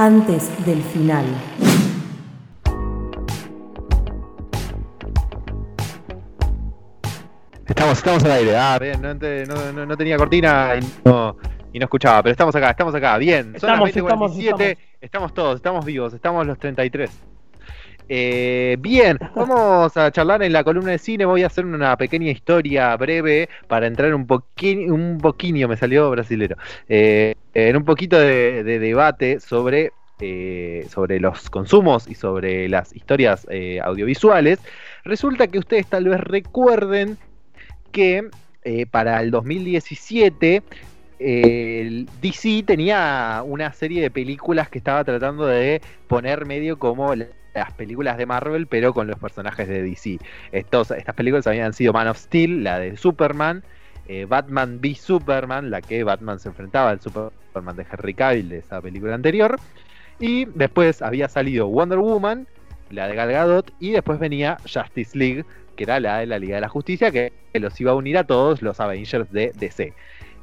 antes del final. Estamos, estamos al aire. Ah, bien, no, no- no- no tenía cortina y no, y no escuchaba, pero estamos acá, estamos acá, bien. Son Estamos, las estamos, 20:47, estamos todos, estamos vivos, estamos los 33. Eh, bien, vamos a charlar en la columna de cine. Voy a hacer una pequeña historia breve para entrar un poquito, un poquinho, me salió brasilero, eh, en un poquito de, de debate sobre, eh, sobre los consumos y sobre las historias eh, audiovisuales. Resulta que ustedes tal vez recuerden que eh, para el 2017 eh, el DC tenía una serie de películas que estaba tratando de poner medio como la- las películas de Marvel, pero con los personajes de DC. Estas películas habían sido Man of Steel, la de Superman, eh, Batman v Superman, la que Batman se enfrentaba al Superman de Henry Cavill de esa película anterior. Y después había salido Wonder Woman, la de Gal Gadot, y después venía Justice League, que era la de la Liga de la Justicia, que los iba a unir a todos los Avengers de DC.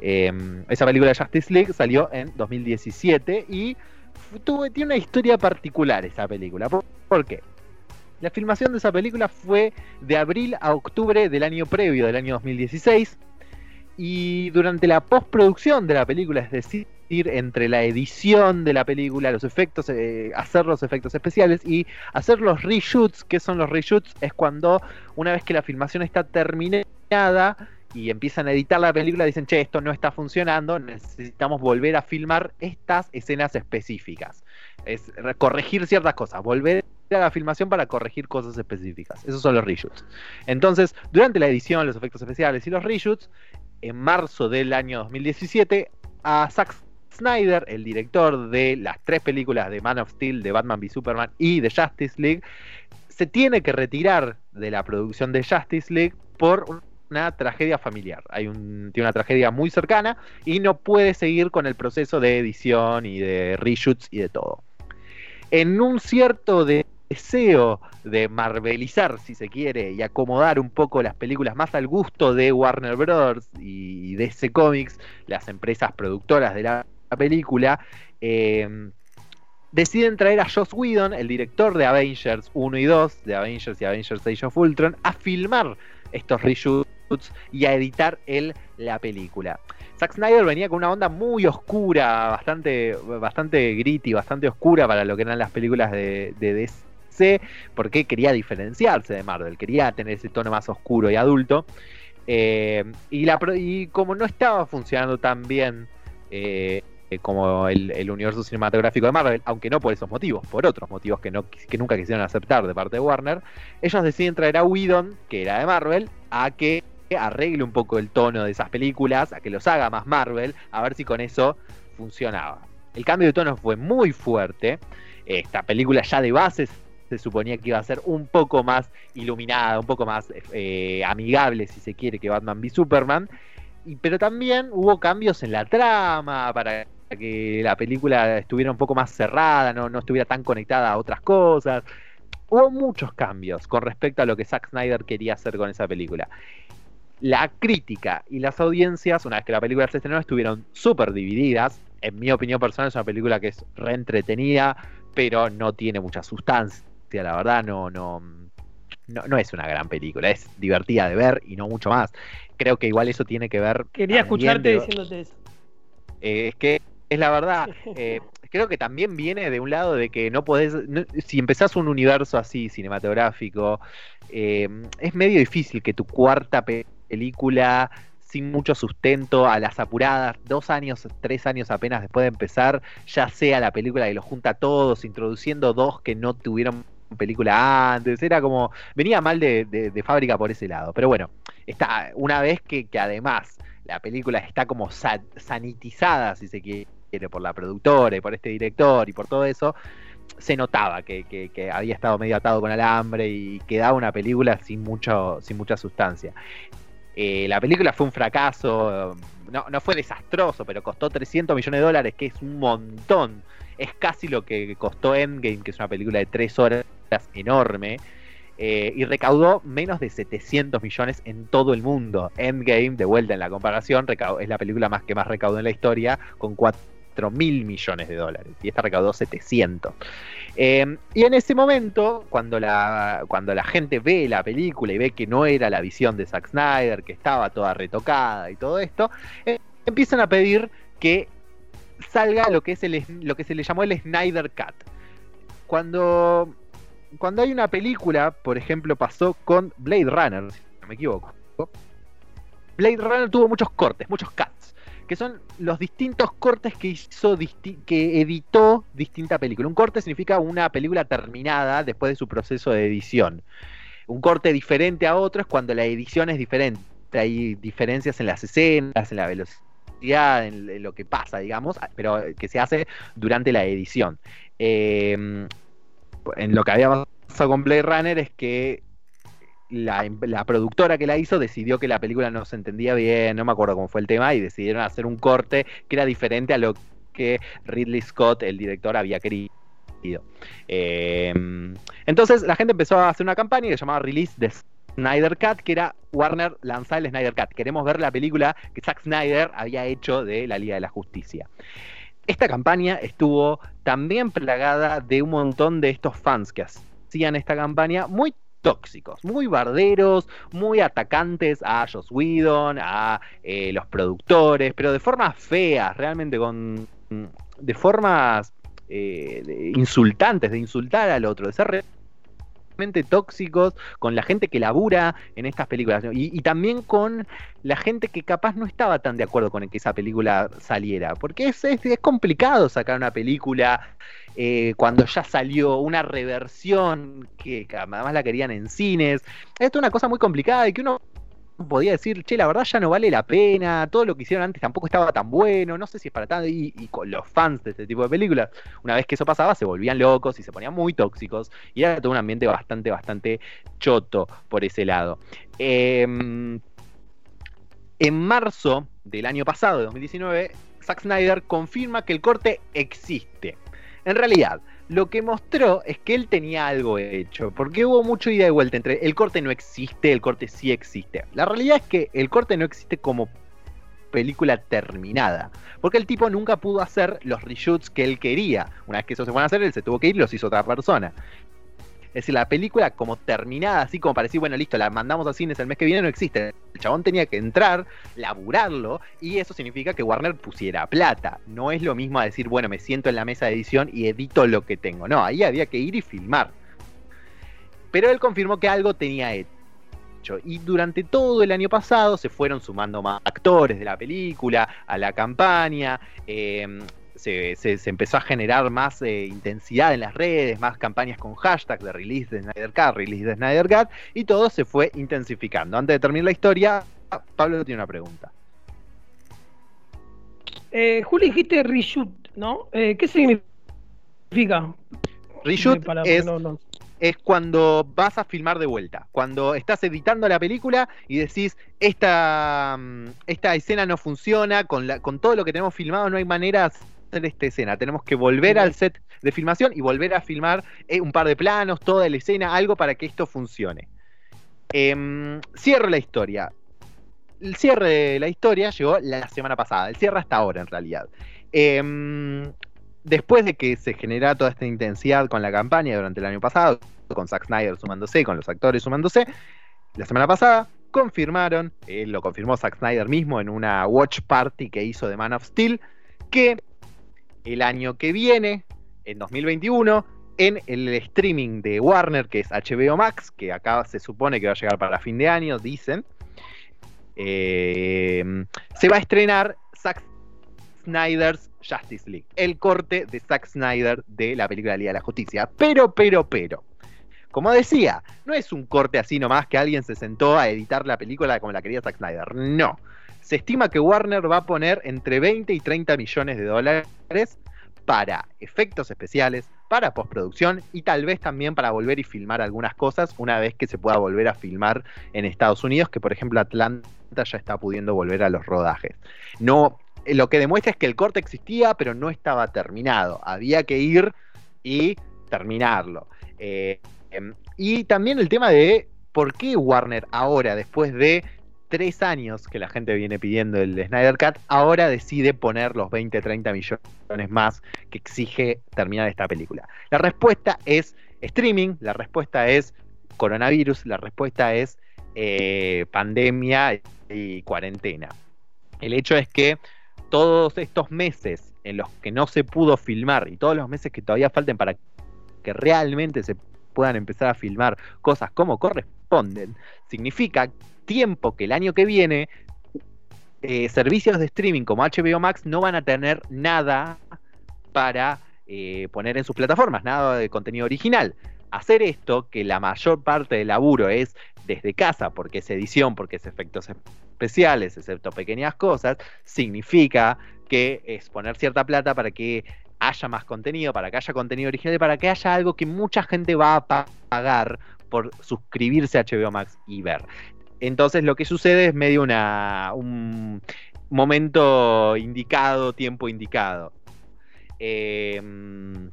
Eh, esa película de Justice League salió en 2017 y tuvo, tiene una historia particular esa película. ¿Por, por qué? La filmación de esa película fue de abril a octubre del año previo, del año 2016, y durante la postproducción de la película, es decir, entre la edición de la película, los efectos, eh, hacer los efectos especiales y hacer los reshoots, ¿qué son los reshoots? Es cuando una vez que la filmación está terminada y empiezan a editar la película, dicen, che, esto no está funcionando, necesitamos volver a filmar estas escenas específicas. Es re- corregir ciertas cosas, volver a la filmación para corregir cosas específicas. Esos son los reshoots. Entonces, durante la edición, los efectos especiales y los reshoots, en marzo del año 2017, a Zack Snyder, el director de las tres películas de Man of Steel, de Batman v Superman y de Justice League, se tiene que retirar de la producción de Justice League por una tragedia familiar. Hay tiene una tragedia muy cercana y no puede seguir con el proceso de edición y de reshoots y de todo. En un cierto de- deseo de marvelizar, si se quiere, y acomodar un poco las películas más al gusto de Warner Bros. y DC Comics, las empresas productoras de la película, eh, deciden traer a Joss Whedon, el director de Avengers 1 y 2, de Avengers y Avengers Age of Ultron, a filmar estos reshoots y a editar él la película. Zack Snyder venía con una onda muy oscura, bastante, bastante gritty, bastante oscura para lo que eran las películas de, de DC, porque quería diferenciarse de Marvel, quería tener ese tono más oscuro y adulto. Eh, y, como no estaba funcionando tan bien eh, eh, como el, universo cinematográfico de Marvel, aunque no por esos motivos, por otros motivos que, no, que nunca quisieron aceptar de parte de Warner, ellos deciden traer a Whedon, que era de Marvel, a que arregle un poco el tono de esas películas, a que los haga más Marvel, a ver si con eso funcionaba. El cambio de tono fue muy fuerte. Esta película ya de base se suponía que iba a ser un poco más iluminada, un poco más eh, amigable, si se quiere, que Batman v Superman. Y, pero también hubo cambios en la trama para que la película estuviera un poco más cerrada, no, no estuviera tan conectada a otras cosas. Hubo muchos cambios con respecto a lo que Zack Snyder quería hacer con esa película. La crítica y las audiencias, una vez que la película se estrenó, estuvieron súper divididas. En mi opinión personal, es una película que es reentretenida, pero no tiene mucha sustancia, la verdad, no, no, no, no es una gran película, es divertida de ver y no mucho más. Creo que igual eso tiene que ver. Quería escucharte de- diciéndote eso. eh, es que es la verdad. eh, creo que también viene de un lado de que no podés. no- si empezás un universo así cinematográfico, eh, es medio difícil que tu cuarta pe- película sin mucho sustento, a las apuradas, dos años, tres años apenas después de empezar, ya sea la película que los junta a todos, introduciendo dos que no tuvieron película antes, era como, venía mal de, fábrica por ese lado, pero bueno, está, una vez que, además la película está como sa- sanitizada, si se quiere, por la productora y por este director y por todo eso, se notaba que, que- que había estado medio atado con alambre y quedaba una película sin, mucho, sin mucha sustancia. Eh, la película fue un fracaso, no, no fue desastroso, pero costó 300 millones de dólares, que es un montón. Es casi lo que costó Endgame, que es una película de 3 horas enorme. eh, y recaudó menos de 700 millones en todo el mundo. Endgame, de vuelta en la comparación, es la película más que más recaudó en la historia, con 4 mil millones de dólares y esta recaudó 700. Eh, y en ese momento, cuando la, cuando la gente ve la película y ve que no era la visión de Zack Snyder, que estaba toda retocada y todo esto, eh, empiezan a pedir que salga lo que, es el, lo que se le llamó el Snyder Cut. Cuando, cuando hay una película, por ejemplo, pasó con Blade Runner, si no me equivoco. Blade Runner tuvo muchos cortes, muchos cuts, que son los distintos cortes que hizo, que editó distinta película. Un corte significa una película terminada después de su proceso de edición. Un corte diferente a otro es cuando la edición es diferente. Hay diferencias en las escenas, en la velocidad en, lo que pasa, digamos, pero que se hace durante la edición. Em, en lo que había pasado con Blade Runner es que la, productora que la hizo decidió que la película no se entendía bien, no me acuerdo cómo fue el tema, y decidieron hacer un corte que era diferente a lo que Ridley Scott, el director, había querido. Em, entonces la gente empezó a hacer una campaña que se llamaba Release de Snyder Cut, que era Warner lanzar el Snyder Cut. Queremos ver la película que Zack Snyder había hecho de la Liga de la Justicia. Esta campaña estuvo también plagada de un montón de estos fans que hacían esta campaña muy tóxicos, muy barderos, muy atacantes a Joss Whedon, a eh, los productores, pero de formas feas, realmente con de formas eh, insultantes, de insultar al otro, de ser tóxicos con la gente que labura en estas películas y, también con la gente que capaz no estaba tan de acuerdo con que esa película saliera, porque es, es, complicado sacar una película eh, cuando ya salió una reversión que, que además la querían en cines, esto es una cosa muy complicada y que uno podía decir, che, la verdad ya no vale la pena, todo lo que hicieron antes tampoco estaba tan bueno, no sé si es para tanto, y, con los fans de este tipo de películas, una vez que eso pasaba, se volvían locos y se ponían muy tóxicos, y era todo un ambiente bastante, bastante choto por ese lado. Em, en marzo del año pasado, de 2019, Zack Snyder confirma que el corte existe. En realidad, lo que mostró es que él tenía algo hecho, porque hubo mucho ida y vuelta entre el corte no existe, el corte sí existe. La realidad es que el corte no existe como película terminada, porque el tipo nunca pudo hacer los reshoots que él quería. Una vez que eso se fue a hacer, él se tuvo que ir y los hizo otra persona. Es decir, la película como terminada, así como para decir, bueno, listo, la mandamos a cines el mes que viene, no existe. El chabón tenía que entrar, laburarlo, y eso significa que Warner pusiera plata. No es lo mismo a decir, bueno, me siento en la mesa de edición y edito lo que tengo. No, ahí había que ir y filmar. Pero él confirmó que algo tenía hecho. Y durante todo el año pasado se fueron sumando más actores de la película a la campaña. Eh, se, empezó a generar más eh, intensidad en las redes, más campañas con hashtag de release de Snyder Cut, release de Snyder Cut, y todo se fue intensificando. Antes de terminar la historia, Pablo tiene una pregunta. Eh, Juli, dijiste reshoot, ¿no? Eh, ¿Qué significa? Reshoot es, es cuando vas a filmar de vuelta. Cuando estás editando la película y decís, esta, mm, esta escena no funciona, con, la, con todo lo que tenemos filmado no hay manera esta escena. Tenemos que volver al set de filmación y volver a filmar eh, un par de planos, toda la escena, algo para que esto funcione. Em, cierro la historia. El cierre de la historia llegó la semana pasada. El cierre hasta ahora, en realidad. Em, después de que se genera toda esta intensidad con la campaña durante el año pasado, con Zack Snyder sumándose, con los actores sumándose, la semana pasada confirmaron, eh, lo confirmó Zack Snyder mismo en una watch party que hizo de Man of Steel, que el año que viene, en 2021, en el streaming de Warner, que es HBO Max, que acá se supone que va a llegar para fin de año, dicen, eh, se va a estrenar Zack Snyder's Justice League, el corte de Zack Snyder de la película de Liga de la Justicia. Pero, pero, pero. Como decía, no es un corte así nomás que alguien se sentó a editar la película como la quería Zack Snyder. No se estima que Warner va a poner entre 20 y 30 millones de dólares para efectos especiales, para postproducción y tal vez también para volver y filmar algunas cosas una vez que se pueda volver a filmar en Estados Unidos, que por ejemplo Atlanta ya está pudiendo volver a los rodajes. No, lo que demuestra es que el corte existía, pero no estaba terminado. Había que ir y terminarlo. Eh, em, y también el tema de por qué Warner ahora, después de tres años que la gente viene pidiendo el Snyder Cut, ahora decide poner los 20, 30 millones más que exige terminar esta película. La respuesta es streaming, la respuesta es coronavirus, la respuesta es eh, pandemia y cuarentena. El hecho es que todos estos meses en los que no se pudo filmar y todos los meses que todavía falten para que realmente se puedan empezar a filmar cosas como corresponden, significa tiempo que el año que viene eh, servicios de streaming como HBO Max no van a tener nada para eh, poner en sus plataformas, nada de contenido original. Hacer esto, que la mayor parte del laburo es desde casa, porque es edición, porque es efectos especiales, excepto pequeñas cosas, significa que es poner cierta plata para que haya más contenido, para que haya contenido original y para que haya algo que mucha gente va a pagar por suscribirse a HBO Max y ver. Entonces lo que sucede es medio un momento indicado, tiempo indicado. Em,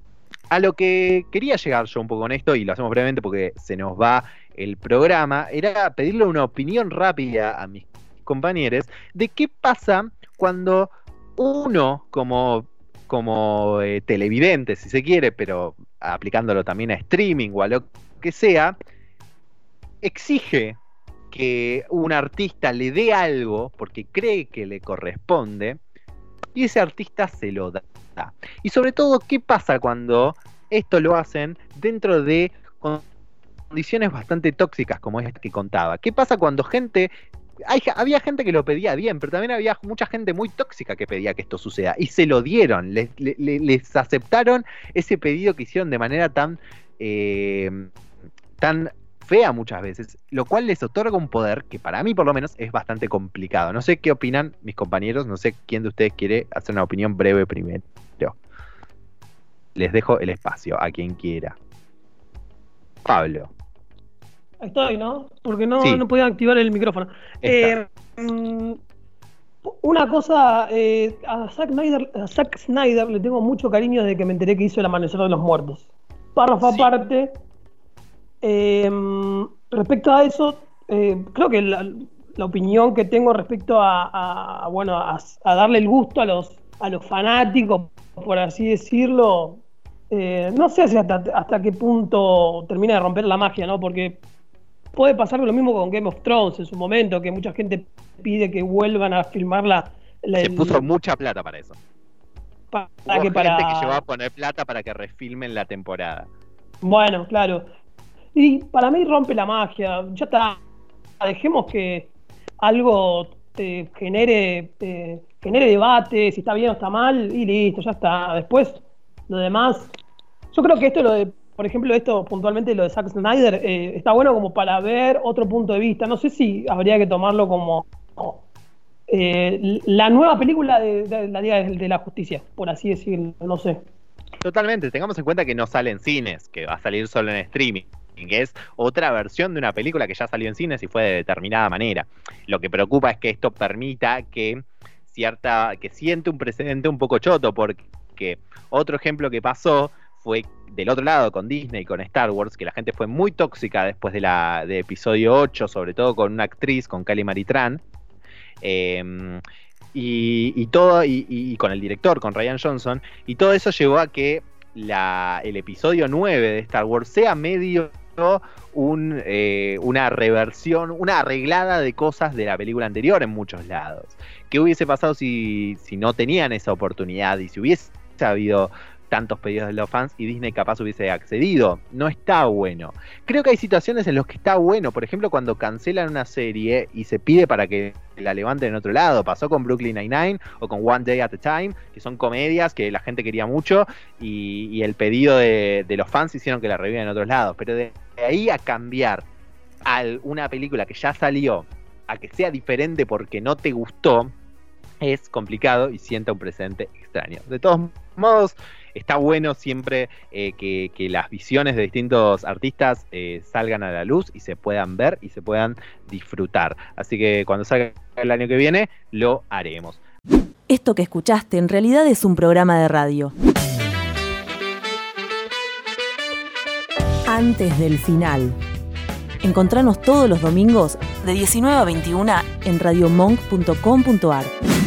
a lo que quería llegar yo un poco con esto, y lo hacemos brevemente porque se nos va el programa, era pedirle una opinión rápida a mis compañeros de qué pasa cuando uno como, como eh, televidente, si se quiere, pero aplicándolo también a streaming o a lo que sea, exige que un artista le dé algo porque cree que le corresponde y ese artista se lo da. Y sobre todo, ¿qué pasa cuando esto lo hacen dentro de condiciones bastante tóxicas como esta que contaba? ¿Qué pasa cuando gente... había gente que lo pedía bien, pero también había mucha gente muy tóxica que pedía que esto suceda. Y se lo dieron, les, les, aceptaron ese pedido que hicieron de manera tan... Eh, tan fea muchas veces, lo cual les otorga un poder que para mí por lo menos es bastante complicado. No sé qué opinan mis compañeros, no sé quién de ustedes quiere hacer una opinión breve primero. Les dejo el espacio a quien quiera. Pablo. Ahí estoy, ¿no? Porque no, no podía activar el micrófono. Eh, mm, una cosa, eh, a, Zack Snyder, a Zack Snyder le tengo mucho cariño desde que me enteré que hizo El Amanecer de los Muertos. Párrafo aparte, Em, respecto a eso, eh, creo que la, opinión que tengo respecto a, bueno, a, darle el gusto a los, a los fanáticos, por así decirlo, eh, no sé hasta, hasta qué punto termina de romper la magia, ¿no? Porque puede pasar lo mismo con Game of Thrones en su momento, que mucha gente pide que vuelvan a filmarla. Se puso mucha plata para eso. Para que gente que llevó a poner plata para que refilmen la temporada. Bueno, claro. Y para mí rompe la magia. Ya está. Dejemos que algo te genere, genere debate, si está bien o está mal, y listo, ya está. Después, lo demás. Yo creo que esto, lo de, por ejemplo, esto puntualmente, lo de Zack Snyder, eh, está bueno como para ver otro punto de vista. No sé si habría que tomarlo como. Eh, la nueva película de, la Liga de la Justicia, por así decirlo, no sé. Totalmente, tengamos en cuenta que no sale en cines, que va a salir solo en streaming que es otra versión de una película que ya salió en cines y fue de determinada manera. Lo que preocupa es que esto permita que cierta, que siente un precedente un poco choto, porque otro ejemplo que pasó fue del otro lado con Disney, con Star Wars, que la gente fue muy tóxica después de la de episodio 8, sobre todo con una actriz, con Kelly Maritran. Em, y, todo, y, con el director, con Ryan Johnson, y todo eso llevó a que la, el episodio 9 de Star Wars sea medio un, eh, una reversión, una arreglada de cosas de la película anterior en muchos lados. ¿Qué hubiese pasado si, si no tenían esa oportunidad y si hubiese habido tantos pedidos de los fans y Disney capaz hubiese accedido. No está bueno. Creo que hay situaciones en las que está bueno. Por ejemplo, cuando cancelan una serie y se pide para que la levanten en otro lado. Pasó con Brooklyn Nine-Nine o con One Day at a Time, que son comedias que la gente quería mucho y, el pedido de, los fans hicieron que la revivan en otros lados. Pero de ahí a cambiar a una película que ya salió a que sea diferente porque no te gustó, es complicado y sienta un presente extraño. De todos modos, está bueno siempre eh, que, las visiones de distintos artistas eh, salgan a la luz y se puedan ver y se puedan disfrutar. Así que cuando salga el año que viene, lo haremos. Esto que escuchaste en realidad es un programa de radio. Antes del final. Encontranos todos los domingos de 19 a 21 en radiomonk.com.ar.